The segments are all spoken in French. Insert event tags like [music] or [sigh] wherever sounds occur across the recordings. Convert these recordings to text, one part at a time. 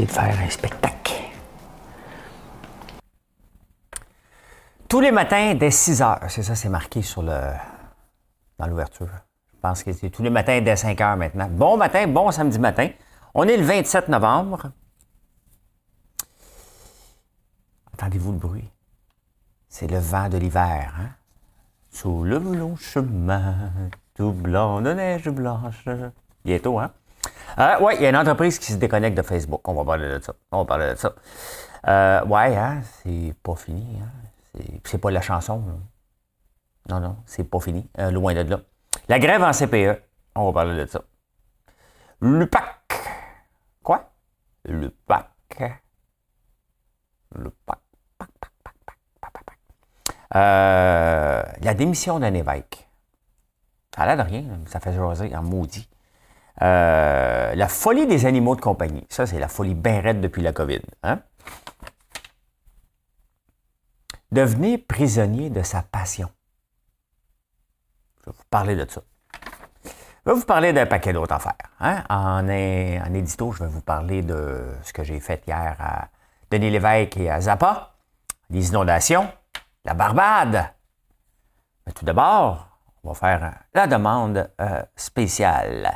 De faire un spectacle. Tous les matins dès 6 heures, c'est ça, c'est marqué sur le dans l'ouverture. Je pense que c'est tous les matins dès 5 heures maintenant. Bon matin, bon samedi matin. On est le 27 novembre. Entendez-vous le bruit? C'est le vent de l'hiver. Hein? Sous le long chemin, tout blanc de neige blanche. Bientôt, hein? Euh, oui, il y a une entreprise qui se déconnecte de Facebook. On va parler de ça. On va parler de ça. Euh, ouais, hein, c'est pas fini. Hein? C'est, pas la chanson. Non, non, c'est pas fini. Euh, loin de là. La grève en CPE. On va parler de ça. Le PAC. Quoi? Le PAC. PAC. Pac, pac, pac, pac, pac, pac, pac. Euh, la démission d'un évêque. Ça a l'air de rien, ça fait jaser en maudit. Euh, la folie des animaux de compagnie. Ça, c'est la folie bien depuis la COVID. Hein? Devenir prisonnier de sa passion. Je vais vous parler de ça. Je vais vous parler d'un paquet d'autres affaires. Hein? En, é- en édito, je vais vous parler de ce que j'ai fait hier à Denis Lévesque et à Zappa, les inondations, la Barbade. Mais tout d'abord, on va faire la demande euh, spéciale.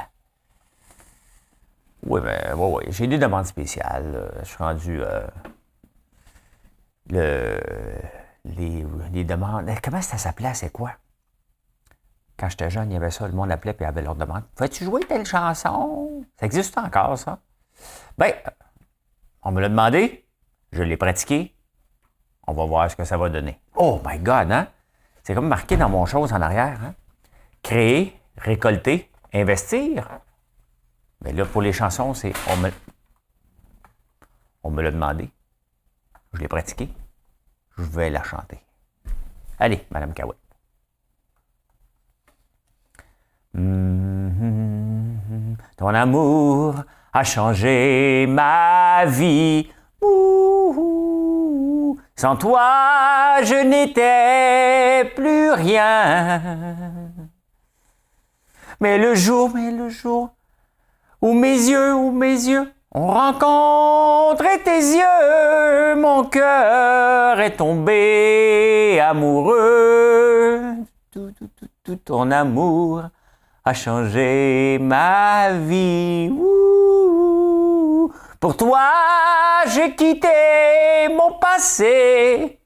Oui, mais oui, oui, j'ai des demandes spéciales. Je suis rendu euh, le, les, les demandes. eh, Comment ça s'appelait? C'est quoi? Quand j'étais jeune, il y avait ça, le monde appelait et avait leur demande. Fais-tu jouer telle chanson? Ça existe encore, ça? Ben, on me l'a demandé, je l'ai pratiqué. On va voir ce que ça va donner. Oh my God, hein? C'est comme marqué dans mon chose en arrière. Hein? Créer, récolter, investir. Mais là, pour les chansons, c'est on me, l'a demandé. Je l'ai pratiqué. Je vais la chanter. Allez, Madame Cahouette. Mhm. Ton amour a changé ma vie. Ouh, Sans toi, je n'étais plus rien. Mais le jour, mais le jour, où mes yeux, où mes yeux ont rencontré tes yeux, mon cœur est tombé amoureux. Tout, ton amour a changé ma vie. Pour toi, j'ai quitté mon passé.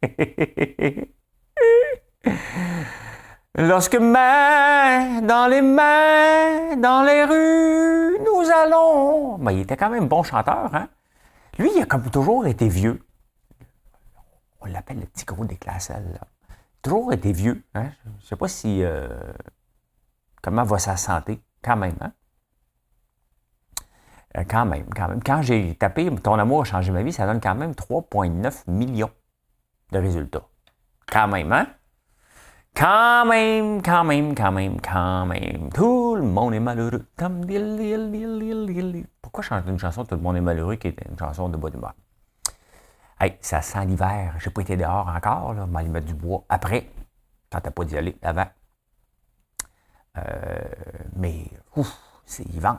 [laughs] Lorsque main dans les mains, dans les rues, nous allons. Ben, il était quand même bon chanteur, hein? Lui, il a comme toujours été vieux. On l'appelle le petit gros des classes, là. Toujours été vieux, hein? Je sais pas si. euh, comment va sa santé, quand même, hein? Euh, Quand même, quand même. Quand j'ai tapé Ton amour a changé ma vie, ça donne quand même 3,9 millions de résultats. Quand même, hein? Quand même, quand même, quand même, quand même. Tout le monde est malheureux. Pourquoi chanter une chanson Tout le monde est malheureux qui est une chanson de bonne humeur? Hey, ça sent l'hiver. J'ai pas été dehors encore. Là. On va aller mettre du bois après. Quand t'as pas d'y aller avant. Euh, mais, ouf, c'est hiver.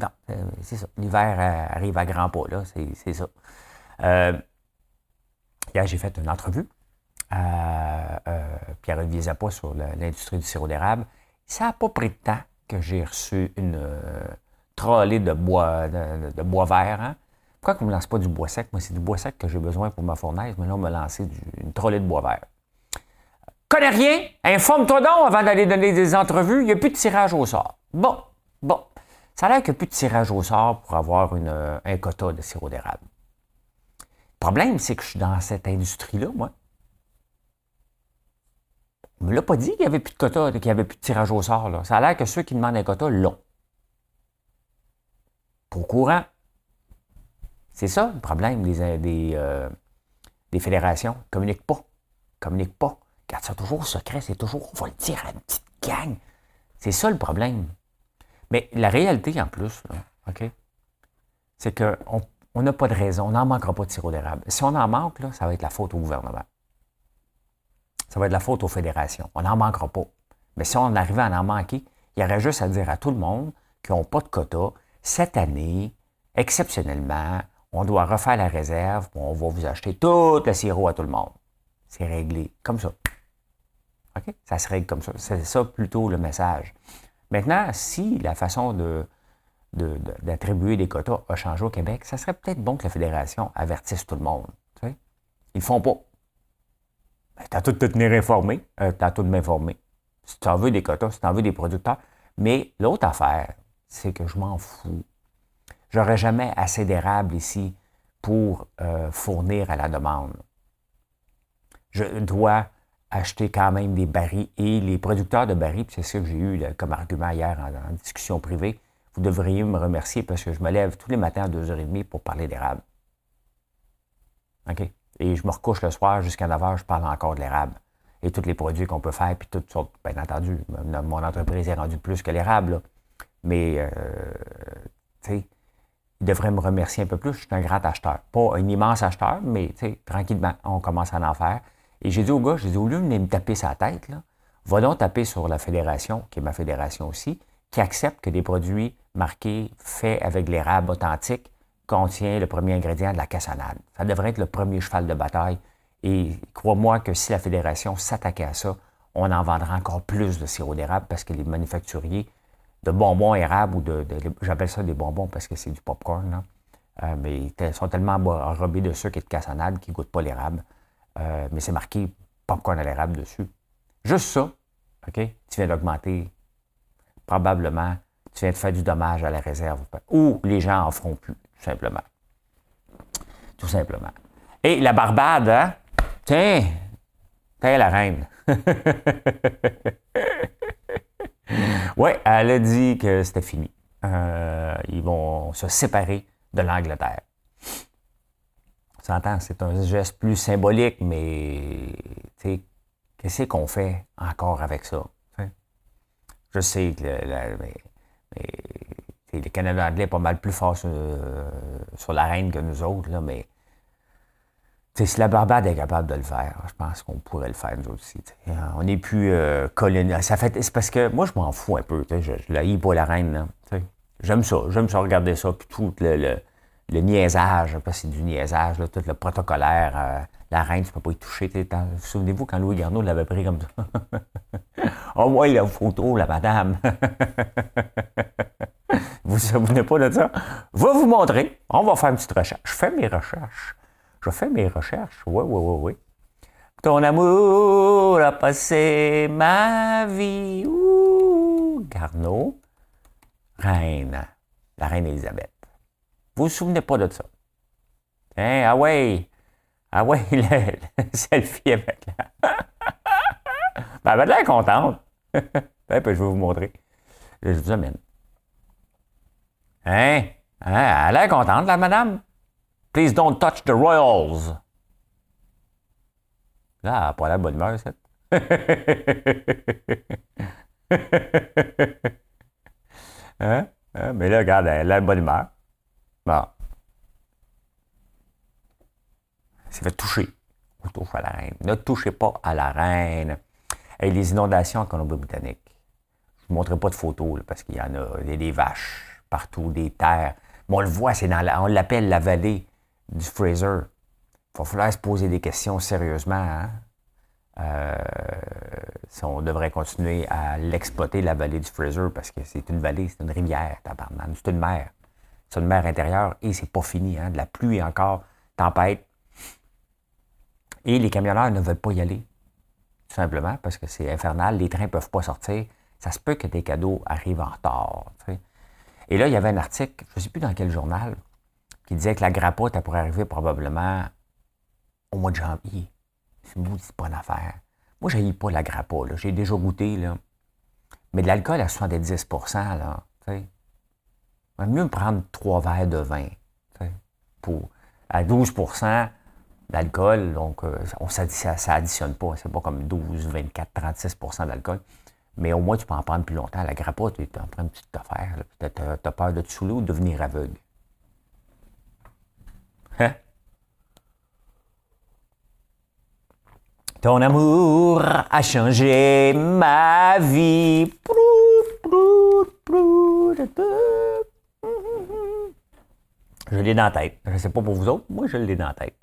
Non, euh, c'est ça. L'hiver euh, arrive à grands pas, là. C'est, ça. Hier, j'ai fait une entrevue à euh, Pierre-Olivier Zappa sur l'industrie du sirop d'érable. Ça n'a pas pris de temps que j'ai reçu une euh, trolley de bois, de, bois vert. Hein? Pourquoi qu'on ne me lance pas du bois sec? Moi, c'est du bois sec que j'ai besoin pour ma fournaise, mais là, on m'a lancé une trolley de bois vert. Connais rien? Informe-toi donc avant d'aller donner des entrevues. Il n'y a plus de tirage au sort. Bon, bon. Ça a l'air qu'il n'y a plus de tirage au sort pour avoir une, euh, un quota de sirop d'érable. Le problème, c'est que je suis dans cette industrie-là, moi. On ne me l'a pas dit qu'il n'y avait plus de quota, qu'il n'y avait plus de tirage au sort. Ça a l'air que ceux qui demandent un quota l'ont. Pas au courant. C'est ça le problème des, euh, des fédérations. Ils ne communiquent pas. Ils communiquent pas. Garde ça toujours secret, c'est toujours, on va le dire à une petite gang. C'est ça le problème. Mais la réalité en plus, c'est qu'on n'a pas de raison, on n'en manquera pas de sirop d'érable. Si on en manque, ça va être la faute au gouvernement. Ça va être la faute aux fédérations. On n'en manquera pas. Mais si on arrivait à en manquer, il y aurait juste à dire à tout le monde qui n'ont pas de quota, cette année, exceptionnellement, on doit refaire la réserve, on va vous acheter tout le sirop à tout le monde. C'est réglé comme ça. OK? Ça se règle comme ça. C'est ça plutôt le message. Maintenant, si la façon de, d'attribuer des quotas a changé au Québec, ça serait peut-être bon que la Fédération avertisse tout le monde. Tu sais? Ils ne font pas. Ben, tu as tout de te tenir informé, euh, tu as tout de m'informer. Si tu en veux des quotas, si tu en veux des producteurs. Mais l'autre affaire, c'est que je m'en fous. J'aurais jamais assez d'érable ici pour euh, fournir à la demande. Je dois acheter quand même des barils et les producteurs de barils, c'est ça que j'ai eu comme argument hier en, discussion privée, vous devriez me remercier parce que je me lève tous les matins à 2h30 pour parler d'érable. OK? Et je me recouche le soir jusqu'à 9h, je parle encore de l'érable. Et tous les produits qu'on peut faire, puis toutes sortes, bien entendu, mon entreprise est rendue plus que l'érable. Mais, euh, tu sais, il devrait me remercier un peu plus. Je suis un grand acheteur. Pas un immense acheteur, mais, tu sais, tranquillement, on commence à en faire. Et j'ai dit au gars, j'ai dit, au lieu de me taper sa tête, va donc taper sur la fédération, qui est ma fédération aussi, qui accepte que des produits marqués, faits avec l'érable authentique, contient le premier ingrédient de la cassonade. Ça devrait être le premier cheval de bataille. Et crois-moi que si la fédération s'attaquait à ça, on en vendra encore plus de sirop d'érable parce que les manufacturiers de bonbons érables ou de, j'appelle ça des bonbons parce que c'est du popcorn, euh, mais ils sont tellement enrobés de sucre et de cassonade qu'ils ne goûtent pas l'érable. Euh, mais c'est marqué popcorn à l'érable dessus. Juste ça, OK? Tu viens d'augmenter, probablement, tu viens de faire du dommage à la réserve. Ou les gens en feront plus, tout simplement. Tout simplement. Et la Barbade, hein? Tiens, tiens la reine. [laughs] oui, elle a dit que c'était fini. Euh, ils vont se séparer de l'Angleterre c'est un geste plus symbolique, mais qu'est-ce qu'on fait encore avec ça? Je sais que le, Canada anglais est pas mal plus fort sur, la reine que nous autres, là, mais si la Barbade est capable de le faire, je pense qu'on pourrait le faire nous aussi. On n'est plus euh, fait, c'est parce que moi, je m'en fous un peu. Je, je la pas la reine. J'aime ça. J'aime ça regarder ça. Puis tout le niaisage, c'est du niaisage, tout le protocolaire, euh, la reine, tu ne peux pas y toucher. Souvenez-vous quand Louis Garneau l'avait pris comme ça? oh, ouais, la photo, la madame. [laughs] vous vous souvenez pas de ça? Vais vous montrer. On va faire une petite recherche. Je fais mes recherches. Je fais mes recherches. Oui, oui, oui, oui. Ton amour a passé ma vie. Ouh, Garneau, reine, la reine Élisabeth. Vous ne vous souvenez pas de ça? Hein? Ah ouais! Ah ouais, [laughs] le, selfie avec la... [laughs] ben, elle a l'air contente. [laughs] ben, je vais vous montrer. Je vous amène. Hein? hein? Elle l'air contente, la madame? Please don't touch the royals. Là, elle n'a pas la bonne humeur, cette. [laughs] hein? hein? Mais là, regarde, elle a la bonne humeur. Bah. C'est fait toucher. On touche à la reine. Ne touchez pas à la reine. Et les inondations en Colombie-Britannique. Je ne vous montrerai pas de photos parce qu'il y en a. Il y a des vaches partout, des terres. Mais on le voit, c'est dans on l'appelle la vallée du Fraser. Il va falloir se poser des questions sérieusement. Hein. Euh, si on devrait continuer à l'exploiter, la vallée du Fraser, parce que c'est une vallée, c'est une rivière, c'est une mer. C'est une mer intérieure et c'est pas fini. Hein? De la pluie encore, tempête. Et les camionneurs ne veulent pas y aller. Tout simplement parce que c'est infernal. Les trains ne peuvent pas sortir. Ça se peut que tes cadeaux arrivent en retard. Et là, il y avait un article, je ne sais plus dans quel journal, qui disait que la grappa, elle pourrait arriver probablement au mois de janvier. C'est une affaire. Moi, je pas la grappa. J'ai déjà goûté. Là. Mais de l'alcool à 70% là, va mieux me prendre trois verres de vin ou à 12% d'alcool. Donc, euh, on, ça, ça additionne pas. C'est pas comme 12, 24, 36% d'alcool. Mais au moins, tu peux en prendre plus longtemps. La grappa, tu en train de petite affaire. Tu as, peur de te saouler ou de devenir aveugle? Hein? Ton amour a changé ma vie. Je l'ai dans la tête. Je ne sais pas pour vous autres, moi je l'ai dans la tête.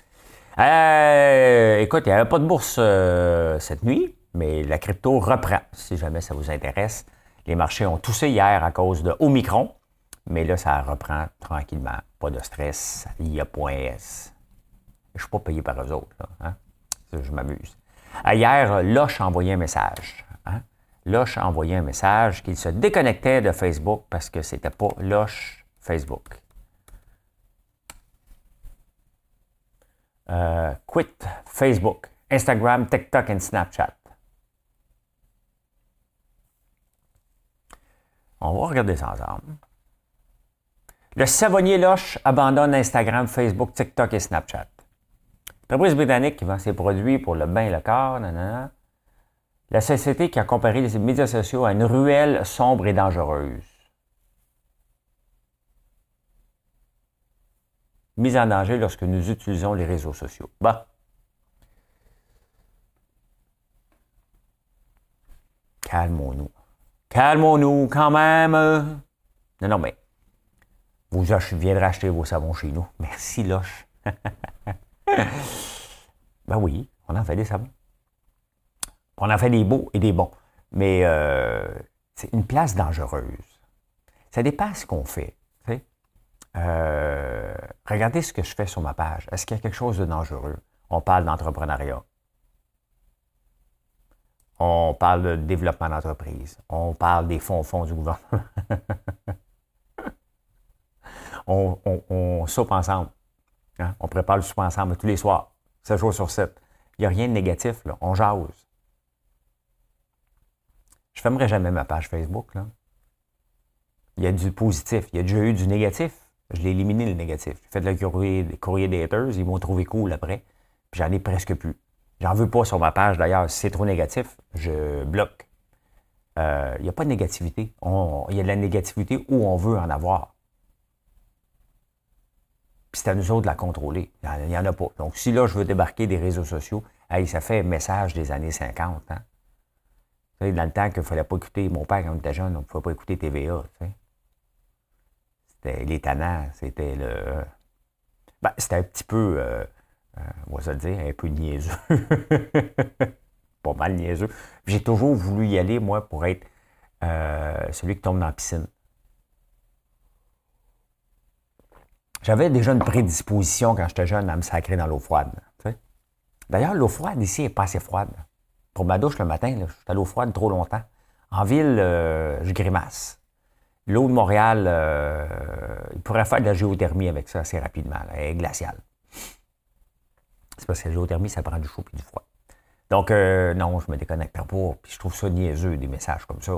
Euh, écoute, il n'y avait pas de bourse euh, cette nuit, mais la crypto reprend, si jamais ça vous intéresse. Les marchés ont toussé hier à cause de Omicron, mais là, ça reprend tranquillement. Pas de stress. Il y a point S. Je ne suis pas payé par eux autres. Hein. Je m'amuse. Hier, Loche a envoyé un message. Hein? Loche a envoyé un message qu'il se déconnectait de Facebook parce que c'était pas Loche Facebook. Euh, quit Facebook, Instagram, TikTok et Snapchat. On va regarder ça ensemble. Le savonnier Loche abandonne Instagram, Facebook, TikTok et Snapchat. L'entreprise britannique qui vend ses produits pour le bain et le corps, la société qui a comparé les médias sociaux à une ruelle sombre et dangereuse. Mise en danger lorsque nous utilisons les réseaux sociaux. Bah. Calmons-nous. Calmons-nous quand même. Non, non, mais vous viendrez acheter vos savons chez nous. Merci, Loche. [laughs] ben oui, on en fait des savons. On en fait des beaux et des bons. Mais euh, c'est une place dangereuse. Ça dépasse ce qu'on fait. Euh, regardez ce que je fais sur ma page. Est-ce qu'il y a quelque chose de dangereux? On parle d'entrepreneuriat. On parle de développement d'entreprise. On parle des fonds fonds du gouvernement. [laughs] on, soupe ensemble. Hein? On prépare le souper ensemble tous les soirs, 7 jours sur 7. Il n'y a rien de négatif, on jase. Je fermerai jamais ma page Facebook. Il y a du positif, il y a déjà eu du négatif. Je l'ai éliminé le négatif. J'ai fait le courrier, courrier des haters, ils m'ont trouvé cool après. Puis j'en ai presque plus. J'en veux pas sur ma page d'ailleurs. Si c'est trop négatif, je bloque. Euh, il n'y a pas de négativité. il y a de la négativité où on veut en avoir c'est à nous autres de la contrôler. Il n'y en, a pas. Donc, si là, je veux débarquer des réseaux sociaux, ça fait un message des années 50. Hein? dans le temps qu'il ne fallait pas écouter, mon père, quand on était jeune, on ne pouvait pas écouter TVA. C'était les c'était le. Ben, c'était un petit peu, euh, euh, on va se le dire, un peu niaiseux. [laughs] pas mal niaiseux. J'ai toujours voulu y aller, moi, pour être euh, celui qui tombe dans la piscine. J'avais déjà une prédisposition quand j'étais jeune à me sacrer dans l'eau froide. D'ailleurs, l'eau froide ici n'est pas assez froide. Pour ma douche le matin, je suis à l'eau froide trop longtemps. En ville, euh, je grimace. L'eau de Montréal, il pourrait faire de la géothermie avec ça assez rapidement. elle est glaciale. C'est parce que la géothermie, ça prend du chaud et du froid. Donc, euh, non, je me déconnecte pas. Puis je trouve ça niaiseux, des messages comme ça.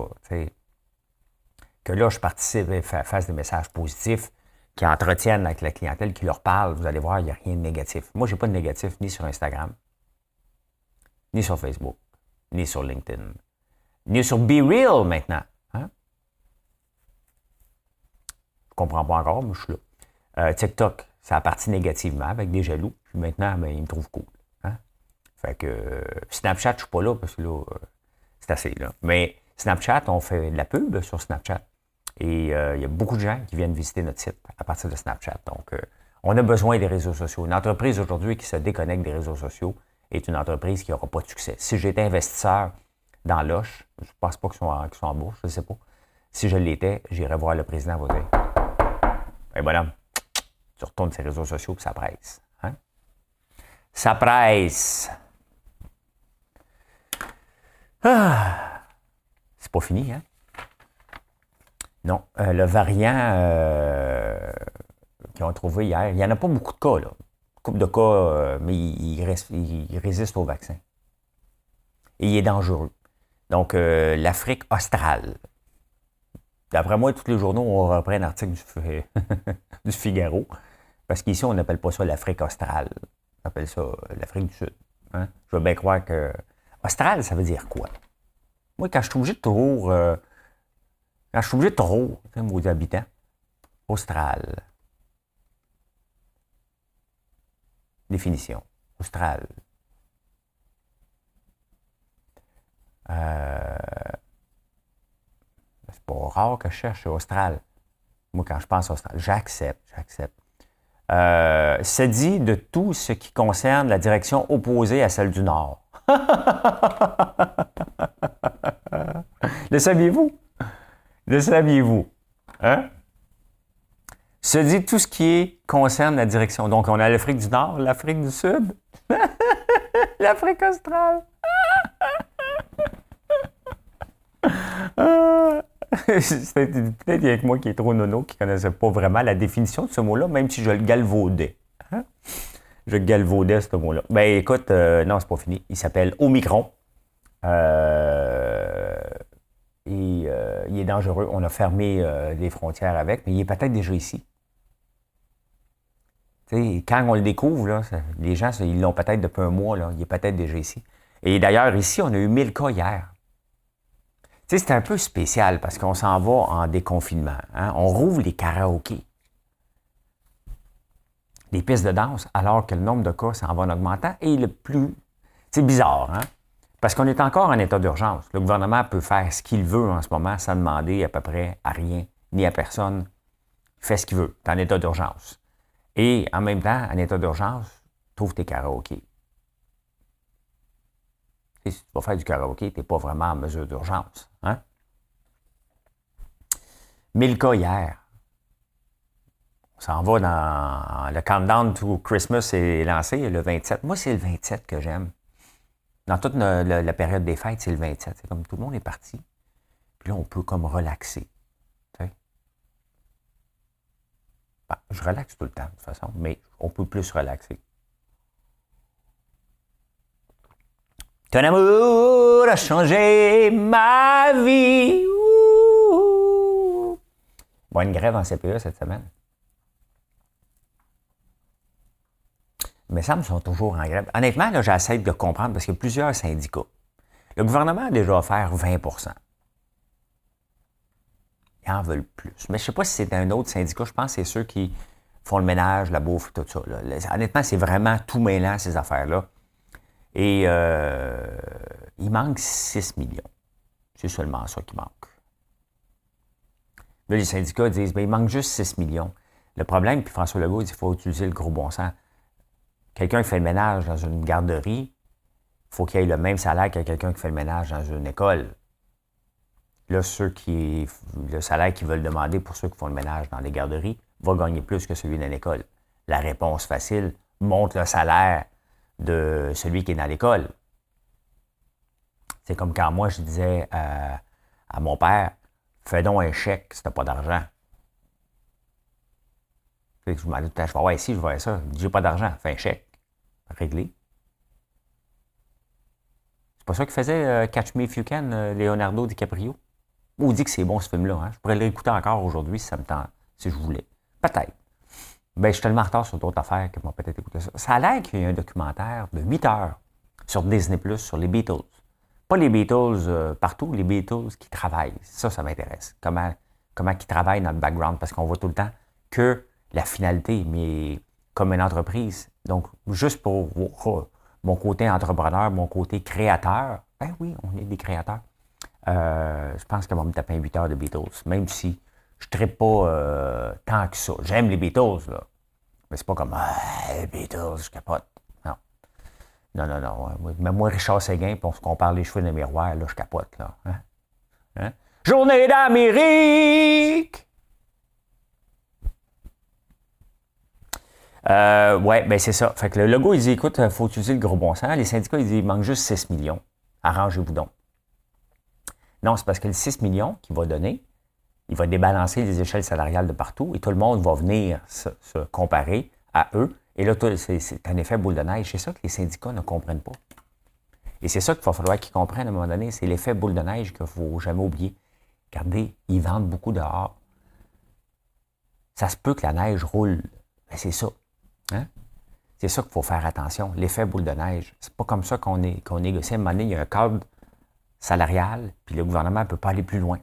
Que là, je participe et fasse des messages positifs qui entretiennent avec la clientèle, qui leur parlent, vous allez voir, il n'y a rien de négatif. Moi, je n'ai pas de négatif ni sur Instagram, ni sur Facebook, ni sur LinkedIn, ni sur Be Real maintenant. Hein? Je ne comprends pas encore, mais je suis là. Euh, TikTok, ça a parti négativement avec des jaloux. Maintenant, ben, ils me trouvent cool. Hein? Fait que euh, Snapchat, je ne suis pas là parce que là, euh, c'est assez. Là. Mais Snapchat, on fait de la pub sur Snapchat. Et euh, il y a beaucoup de gens qui viennent visiter notre site à partir de Snapchat. Donc, on a besoin des réseaux sociaux. Une entreprise aujourd'hui qui se déconnecte des réseaux sociaux est une entreprise qui n'aura pas de succès. Si j'étais investisseur dans Loche, je ne pense pas qu'ils sont, en bourse, je ne sais pas. Si je l'étais, j'irais voir le président vous dire Eh voilà, tu retournes ces réseaux sociaux et ça presse. Ça presse. Ah, c'est pas fini, hein? Non, euh, le variant euh, qu'ils ont trouvé hier, il n'y en a pas beaucoup de cas, là. Couple de cas, euh, mais il, résiste au vaccin. Et il est dangereux. Donc, l'Afrique australe. D'après moi, tous les journaux, on reprend un article [laughs] du, Figaro. Parce qu'ici, on n'appelle pas ça l'Afrique australe. Appelle ça l'Afrique du Sud. Hein? Je veux bien croire que. Austral, ça veut dire quoi? Moi, quand je suis obligé de toujours. Euh, quand je suis obligé de trop, vos habitants, Austral. Définition. Austral. Euh, c'est pas rare que je cherche Austral. Moi, quand je pense Austral, j'accepte, j'accepte. Euh, c'est dit de tout ce qui concerne la direction opposée à celle du Nord. [laughs] Le saviez-vous? Le saviez-vous? Hein? Se dit tout ce qui concerne la direction. Donc, on a l'Afrique du Nord, l'Afrique du Sud, [laughs] l'Afrique australe. [laughs] [laughs] Peut-être avec moi qui est trop nono, qui ne connaissait pas vraiment la définition de ce mot-là, même si je le galvaudais. Hein? Je galvaudais ce mot-là. Ben écoute, euh, non, c'est pas fini. Il s'appelle Omicron. Euh, et euh, il est dangereux. On a fermé les frontières avec, mais il est peut-être déjà ici. quand on le découvre, les gens, ils l'ont peut-être depuis un mois, là, il est peut-être déjà ici. Et d'ailleurs, ici, on a eu 1000 cas hier c'est un peu spécial parce qu'on s'en va en déconfinement. Hein. On rouvre les karaokés, les pistes de danse, alors que le nombre de cas s'en va en augmentant. Et le plus. C'est bizarre, hein? Parce qu'on est encore en état d'urgence. Le gouvernement peut faire ce qu'il veut en ce moment sans demander à peu près à rien ni à personne. Il fait ce qu'il veut. Tu en état d'urgence. Et en même temps, en état d'urgence, trouve tes karaokés. Si tu vas faire du karaoké, tu n'es pas vraiment en mesure d'urgence. Hein? 1000 cas hier. On s'en va dans le countdown to Christmas est lancé le 27. Moi, c'est le 27 que j'aime. Dans toute la, période des fêtes, c'est le 27. C'est comme tout le monde est parti. Puis là, on peut comme relaxer. Ben, je relaxe tout le temps, de toute façon, mais on peut plus relaxer. Ton amour a changé ma vie. Bon, une grève en CPE cette semaine. Mais ça me sont toujours en grève. Honnêtement, j'essaie de comprendre parce qu'il y a plusieurs syndicats. Le gouvernement a déjà offert 20% Ils en veulent plus. Mais je ne sais pas si c'est un autre syndicat. Je pense que c'est ceux qui font le ménage, la bouffe, tout ça. Honnêtement, c'est vraiment tout mêlant, ces affaires-là. Et euh, il manque 6 millions. C'est seulement ça qui manque. Là, les syndicats disent, ben, il manque juste 6 millions. Le problème, puis François Legault dit, il faut utiliser le gros bon sens. Quelqu'un qui fait le ménage dans une garderie, il faut qu'il ait le même salaire que quelqu'un qui fait le ménage dans une école. Là, ceux qui, le salaire qu'ils veulent demander pour ceux qui font le ménage dans les garderies va gagner plus que celui d'une école. La réponse facile, monte le salaire de celui qui est dans l'école. C'est comme quand moi, je disais à, mon père, fais donc un chèque si tu pas d'argent. Je me disais, je vais voir ici, je vais ça. J'ai pas d'argent, fais un chèque. Réglé. C'est pas ça qu'il faisait euh, Catch Me If You Can, euh, Leonardo DiCaprio? Ou dit que c'est bon ce film-là. Hein? Je pourrais l'écouter encore aujourd'hui si ça me si je voulais. Peut-être. Ben, je suis tellement en retard sur d'autres affaires que moi peut-être écouter ça. Ça a l'air qu'il y a un documentaire de 8 heures sur Disney Plus sur les Beatles. Pas les Beatles euh, partout, les Beatles qui travaillent. Ça, ça m'intéresse. Comment, comment ils travaillent dans le background, parce qu'on voit tout le temps que la finalité, mais comme une entreprise. Donc, juste pour oh, mon côté entrepreneur, mon côté créateur, ben oui, on est des créateurs. Euh, je pense qu'on va me taper un 8 heures de Beatles, même si je ne pas euh, tant que ça. J'aime les Beatles, là. Mais c'est pas comme ah, les Beatles, je capote. Non. Non, non, non. Même moi, Richard Séguin, puis on se compare les cheveux de miroir, là, je capote, là. Hein? Hein? Journée d'Amérique! Euh, ouais, ben c'est ça. Fait que le logo, il dit écoute, il faut utiliser le gros bon sens. Les syndicats, ils disent il manque juste 6 millions. Arrangez-vous donc. Non, c'est parce que le 6 millions qu'il va donner, il va débalancer les échelles salariales de partout et tout le monde va venir se, comparer à eux. Et là, c'est un effet boule de neige. C'est ça que les syndicats ne comprennent pas. Et c'est ça qu'il va falloir qu'ils comprennent à un moment donné. C'est l'effet boule de neige qu'il ne faut jamais oublier. Regardez, ils vendent beaucoup dehors. Ça se peut que la neige roule. Ben, c'est ça. Hein? C'est ça qu'il faut faire attention, l'effet boule de neige. C'est pas comme ça qu'on négocie. À un moment donné, il y a un cadre salarial, puis le gouvernement ne peut pas aller plus loin.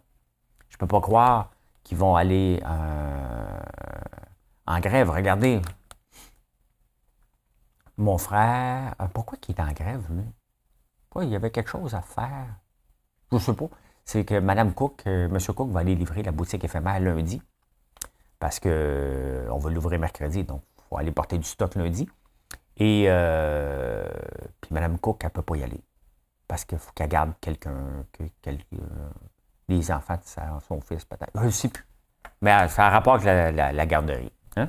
Je ne peux pas croire qu'ils vont aller euh, en grève. Regardez, mon frère, euh, pourquoi il est en grève, lui? Il y avait quelque chose à faire? Je sais pas. C'est que Mme Cook, euh, M. Cook va aller livrer la boutique éphémère lundi. Parce que on va l'ouvrir mercredi, donc il faut aller porter du stock lundi. Et puis Mme Cook, elle ne peut pas y aller parce qu'il faut qu'elle garde quelqu'un, que, les enfants de son fils peut-être. Je ne sais plus. Mais ça a rapport avec la, garderie. Hein?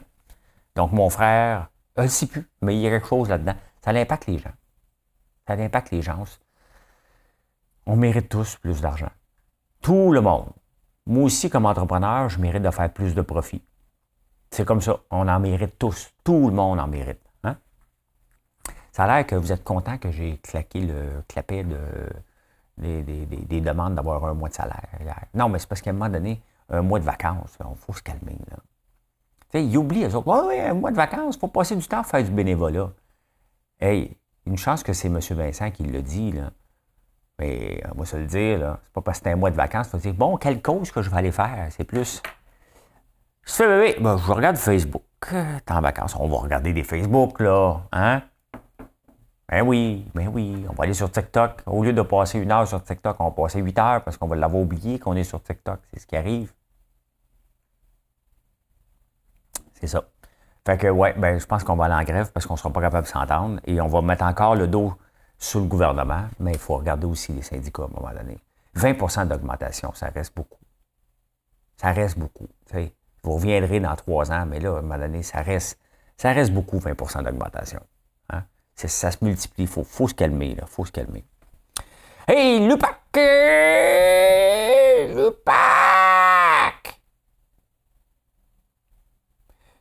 Donc, mon frère, je ne sais plus, mais il y a quelque chose là-dedans. Ça impacte les gens. Ça impacte les gens. On mérite tous plus d'argent. Tout le monde. Moi aussi, comme entrepreneur, je mérite de faire plus de profit. C'est comme ça. On en mérite tous. Tout le monde en mérite. Ça a l'air que vous êtes content que j'ai claqué le clapet de, des, demandes d'avoir un mois de salaire. Non, mais c'est parce qu'à un moment donné, un mois de vacances, il faut se calmer. Là. sais, ils oublient, eux autres. Oui, un mois de vacances, il faut passer du temps à faire du bénévolat. Hey, une chance que c'est M. Vincent qui le dit, là. Mais on va se le dire, là. C'est pas parce que c'est un mois de vacances, faut dire, bon, quelle cause que je vais aller faire? C'est plus. Je fais, bébé, ben, je regarde Facebook. T'es en vacances, on va regarder des Facebook, là. Hein? Ben oui, ben oui, on va aller sur TikTok. Au lieu de passer une heure sur TikTok, on va passer huit heures parce qu'on va l'avoir oublié qu'on est sur TikTok. C'est ce qui arrive. C'est ça. Fait que, ouais, ben, je pense qu'on va aller en grève parce qu'on ne sera pas capable de s'entendre et on va mettre encore le dos sur le gouvernement, mais il faut regarder aussi les syndicats à un moment donné. 20% d'augmentation, ça reste beaucoup. Ça reste beaucoup. Vous reviendrez dans trois ans, mais là, à un moment donné, ça reste, ça reste beaucoup, 20% d'augmentation ça se multiplie. Il faut, faut, se calmer, là. faut se calmer. Hey, Lupac! Lupac!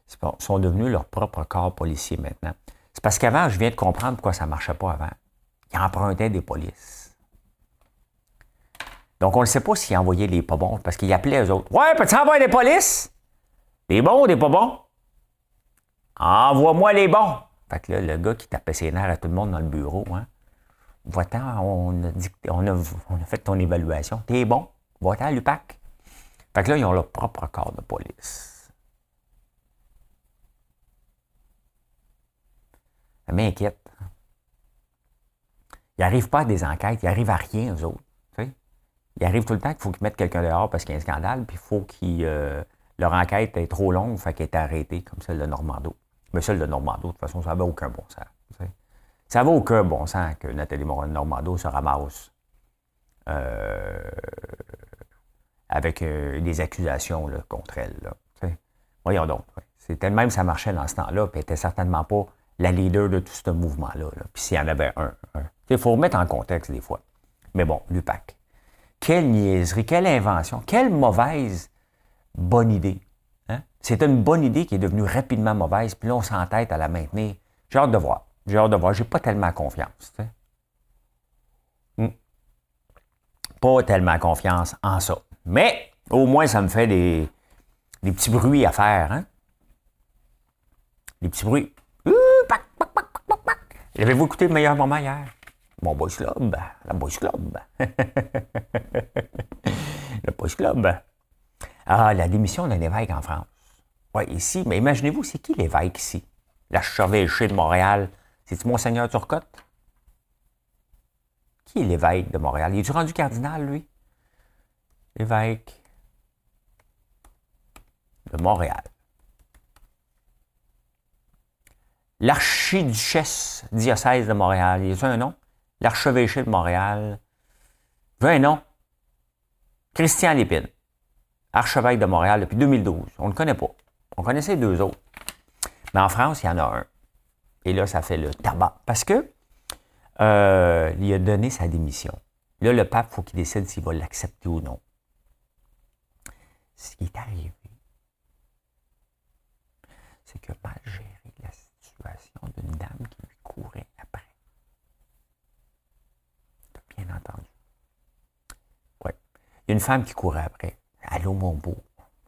Ils sont devenus leur propre corps policier maintenant. C'est parce qu'avant, je viens de comprendre pourquoi ça ne marchait pas avant. Ils empruntaient des polices. Donc, on ne sait pas s'ils envoyaient les pas bons, parce qu'ils appelaient eux autres. Ouais, peux-tu envoyer des polices? Des bons ou des pas bons? Envoie-moi les bons. Fait que là, le gars qui tapait ses nerfs à tout le monde dans le bureau, hein, va-t'en, on a, on, a, on a fait ton évaluation. T'es bon, va-t'en l'UPAC. Fait que là, ils ont leur propre corps de police. Ça m'inquiète. Ils n'arrivent pas à des enquêtes, ils n'arrivent à rien, eux autres. Ils arrivent tout le temps qu'il faut qu'ils mettent quelqu'un dehors parce qu'il y a un scandale, puis il faut que euh, leur enquête est trop longue, fait qu'elle est arrêtée, comme celle de Normando. Mais celle de Normando, de toute façon, ça n'avait aucun bon sens. Ça n'avait aucun bon sens que Nathalie Normando se ramasse euh, avec euh, des accusations contre elle. Voyons donc. C'était même ça marchait dans ce temps-là, puis elle n'était certainement pas la leader de tout ce mouvement-là. Puis s'il y en avait un. Il faut remettre en contexte des fois. Mais bon, l'UPAC. Quelle niaiserie, quelle invention, quelle mauvaise bonne idée. C'est une bonne idée qui est devenue rapidement mauvaise, puis là, on s'entête à la maintenir. J'ai hâte de voir. J'ai hâte de voir. J'ai pas tellement confiance. Hmm. Pas tellement confiance en ça. Mais au moins, ça me fait des, des petits bruits à faire. Hein? Des petits bruits. Avez-vous écouté le meilleur moment hier? Mon Boys Club. La Boys Club. [laughs] le Boys Club. Ah, la démission d'un évêque en France. Ici, mais imaginez-vous, c'est qui l'évêque ici? L'archevêché de Montréal, c'est-tu Monseigneur Turcotte? Qui est l'évêque de Montréal? Il est-tu rendu cardinal, lui? L'évêque de Montréal. L'archiduchesse diocèse de Montréal. Il y a un nom? L'archevêché de Montréal. Il un nom? Christian Lépine. Archevêque de Montréal depuis 2012. On ne le connaît pas. On connaissait deux autres. Mais en France, il y en a un. Et là, ça fait le tabac. Parce que euh, il a donné sa démission. Là, le pape, il faut qu'il décide s'il va l'accepter ou non. Ce qui est arrivé, c'est que mal géré la situation d'une dame qui lui courait après. Bien entendu. Oui. Il y a une femme qui courait après. Allô, mon beau.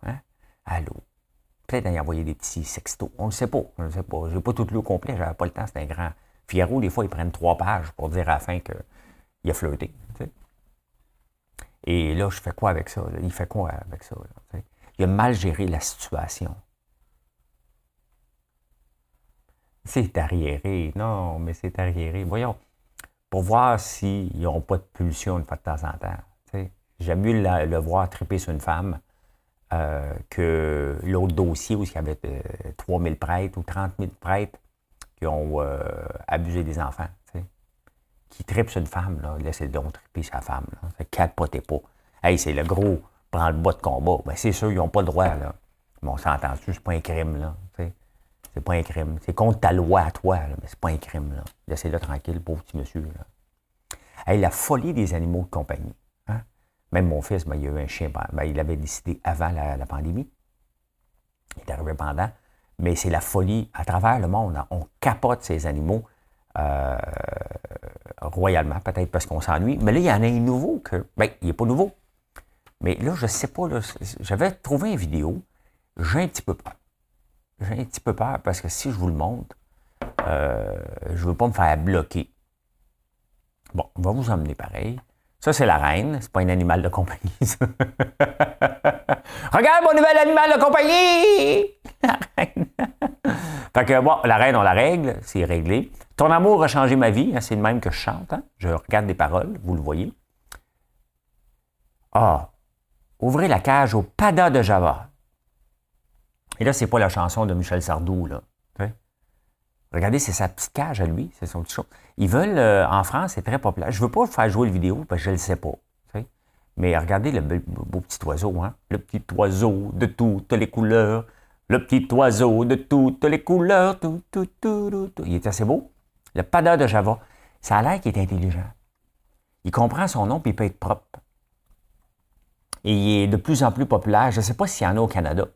Hein? Allô. Peut-être y envoyer des petits sextos. On ne sait pas. On ne sait pas. Je n'ai pas tout lu au complet, j'avais pas le temps, c'était un grand. Figaro, des fois, ils prennent trois pages pour dire à la fin qu'il a flirté. Et là, je fais quoi avec ça? Il fait quoi avec ça? il a mal géré la situation. C'est arriéré. Non, mais c'est arriéré. Voyons, pour voir s'ils n'ont pas de pulsion une fois de temps en temps. J'aime mieux le voir triper sur une femme euh, que l'autre dossier où il y avait 3000 euh, prêtres ou 30 000 prêtres qui ont euh, abusé des enfants. Qui tripent une femme, là, laissez donc triper sa femme. Là. Capotez pas. Hey, c'est le gros prend le bas de combat. Ben, c'est sûr, ils n'ont pas le droit, là. Mais on s'entend dessus, c'est pas un crime, là. C'est pas un crime. C'est contre ta loi à toi, là, mais c'est pas un crime, là. Laissez-le tranquille, pauvre petit monsieur. Hey, la folie des animaux de compagnie. Même mon fils, ben, il a eu un chien, ben il avait décidé avant la, pandémie. Il est arrivé pendant. Mais c'est la folie à travers le monde. Hein. On capote ces animaux euh, royalement, peut-être parce qu'on s'ennuie. Mais là, il y en a un nouveau que. Ben, il n'est pas nouveau. Mais là, je ne sais pas, j'avais trouvé une vidéo, j'ai un petit peu peur. J'ai un petit peu peur parce que si je vous le montre, euh, je ne veux pas me faire bloquer. Bon, on va vous emmener pareil. Ça, c'est la reine. C'est pas un animal de compagnie, ça. Regarde mon nouvel animal de compagnie! La reine. fait que, bon, la reine, on la règle. C'est réglé. Ton amour a changé ma vie. Hein, c'est le même que je chante. Hein. Je regarde des paroles. Vous le voyez. Ah, Ouvrez la cage au Pada de Java. Et là, c'est pas la chanson de Michel Sardou, là. Regardez, c'est sa petite cage à lui, c'est son petit show. Ils veulent, euh, en France, c'est très populaire. Je veux pas faire jouer le vidéo parce que je ne le sais pas. Mais regardez le beau, petit oiseau, hein? Le petit oiseau de toutes les couleurs. Le petit oiseau de toutes les couleurs. Tout, tout, tout, Il est assez beau. Le Pada de Java. Ça a l'air qu'il est intelligent. Il comprend son nom puis il peut être propre. Et il est de plus en plus populaire. Je ne sais pas s'il y en a au Canada.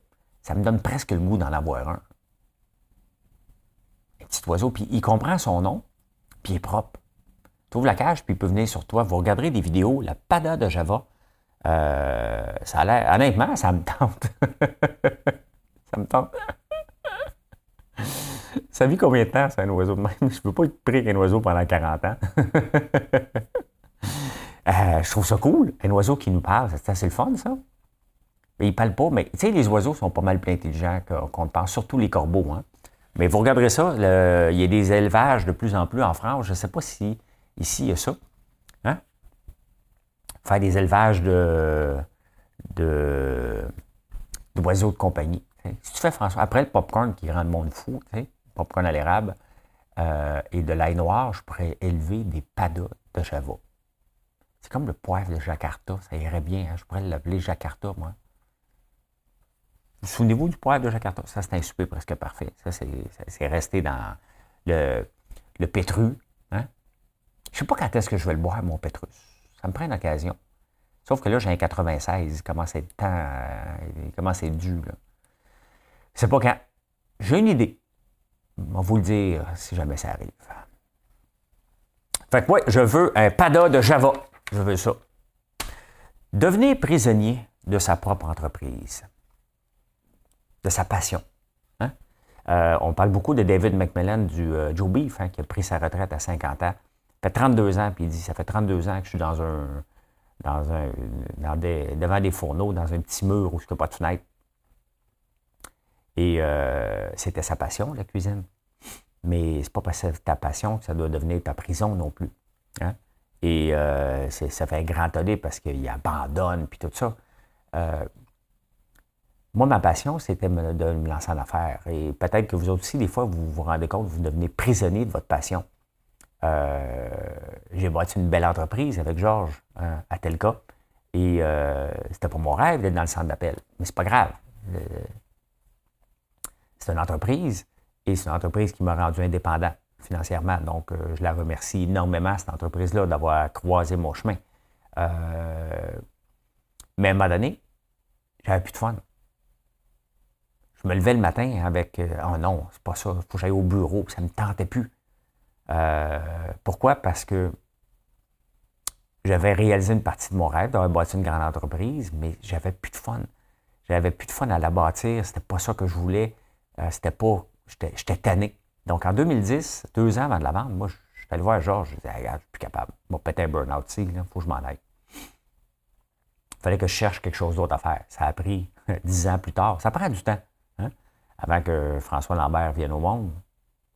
Ça me donne presque le goût d'en avoir un. Petit oiseau, puis il comprend son nom, puis il est propre. Tu ouvres la cage, puis il peut venir sur toi. Vous regarderez des vidéos, la pada de Java. Euh, ça a l'air, honnêtement, ça me tente. [laughs] ça me tente. ça vit combien de temps, c'est un oiseau de même? [laughs] Je ne peux pas être pris qu'un oiseau pendant 40 ans. [laughs] Euh, je trouve ça cool. Un oiseau qui nous parle, c'est assez le fun, ça. Mais il parle pas, mais tu sais, les oiseaux sont pas mal plus intelligents qu'on pense, surtout les corbeaux. Hein. Mais vous regarderez ça, il y a des élevages de plus en plus en France. Je ne sais pas si ici il y a ça. Hein? Faire des élevages de, d'oiseaux de, compagnie. Si tu fais François, après le popcorn qui rend le monde fou, popcorn à l'érable euh, et de l'ail noir, je pourrais élever des padas de Java. C'est comme le poivre de Jakarta. Ça irait bien. Hein? Je pourrais l'appeler Jakarta, moi. Souvenez-vous du poivre de Jakarta? Ça, c'est un souper presque parfait. Ça, c'est resté dans le, le pétru. Hein? Je ne sais pas quand est-ce que je vais le boire, mon pétrus. Ça me prend une occasion. Sauf que là, j'ai un 96. Il commence à être temps. Il commence à être dû. Je sais pas quand. J'ai une idée. Je vais vous le dire si jamais ça arrive. Fait que moi, je veux un pada de Java. Je veux ça. Devenir prisonnier de sa propre entreprise, de sa passion. Hein? Euh, on parle beaucoup de David McMillan du euh, Joe Beef, hein, qui a pris sa retraite à 50 ans. Ça fait 32 ans, puis il dit Ça fait 32 ans que je suis dans un. Dans un devant des fourneaux, dans un petit mur où je n'ai pas de fenêtre. Et euh, c'était sa passion, la cuisine. Mais c'est pas parce que c'est ta passion que ça doit devenir ta prison non plus. Hein? Et ça fait un grand tollé parce qu'il abandonne, puis tout ça. Euh, moi, ma passion, c'était de me lancer en affaires. Et peut-être que vous aussi, des fois, vous vous rendez compte, vous devenez prisonnier de votre passion. Euh, j'ai bâti une belle entreprise avec Georges hein, à Telka. Et c'était pas mon rêve d'être dans le centre d'appel. Mais c'est pas grave. c'est une entreprise et c'est une entreprise qui m'a rendu indépendant financièrement. Donc, euh, je la remercie énormément, cette entreprise-là, d'avoir croisé mon chemin. Euh, mais à un moment donné, j'avais plus de fun. Je me levais le matin avec euh, Oh non, c'est pas ça, il faut que j'aille au bureau, ça ne me tentait plus. pourquoi? Parce que j'avais réalisé une partie de mon rêve d'avoir bâti une grande entreprise, mais j'avais plus de fun. J'avais plus de fun à la bâtir. C'était pas ça que je voulais. Euh, c'était pas. J'étais tanné. Donc, en 2010, deux ans avant de la vendre, moi, je suis allé voir Georges. Je disais, regarde, je suis plus capable. Vais péter un burn-out il faut que je m'en aille. Il fallait que je cherche quelque chose d'autre à faire. Ça a pris [laughs] dix ans plus tard. Ça prend du temps. Avant que François Lambert vienne au monde.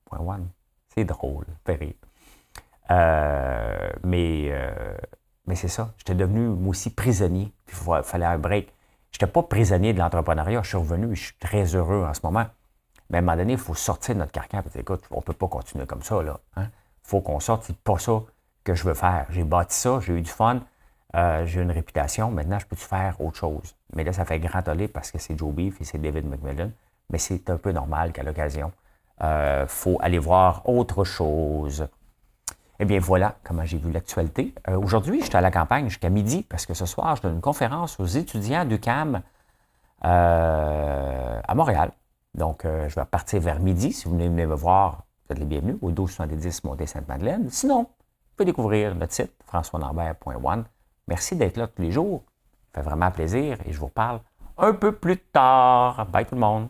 Point one. C'est drôle, fait euh, mais euh, mais c'est ça. J'étais devenu, moi aussi, prisonnier. il fallait un break. Je n'étais pas prisonnier de l'entrepreneuriat. Je suis revenu et je suis très heureux en ce moment. Mais à un moment donné, il faut sortir de notre carcan dire, écoute, on ne peut pas continuer comme ça. Il hein. faut qu'on sorte. C'est pas ça que je veux faire. J'ai bâti ça, j'ai eu du fun, euh, j'ai une réputation. Maintenant, je peux faire autre chose? Mais là, ça fait grand tollé parce que c'est Joe Beef et c'est David McMillan. Mais c'est un peu normal qu'à l'occasion, il euh, faut aller voir autre chose. Eh bien, voilà comment j'ai vu l'actualité. Euh, aujourd'hui, j'étais à la campagne jusqu'à midi parce que ce soir, je donne une conférence aux étudiants du CAM à Montréal. Donc, euh, je vais partir vers midi. Si vous venez me voir, vous êtes les bienvenus au 1270 Montée Sainte-Madeleine. Sinon, vous pouvez découvrir notre site françoisnarbert.one. Merci d'être là tous les jours. Ça fait vraiment plaisir et je vous parle un peu plus tard. Bye tout le monde.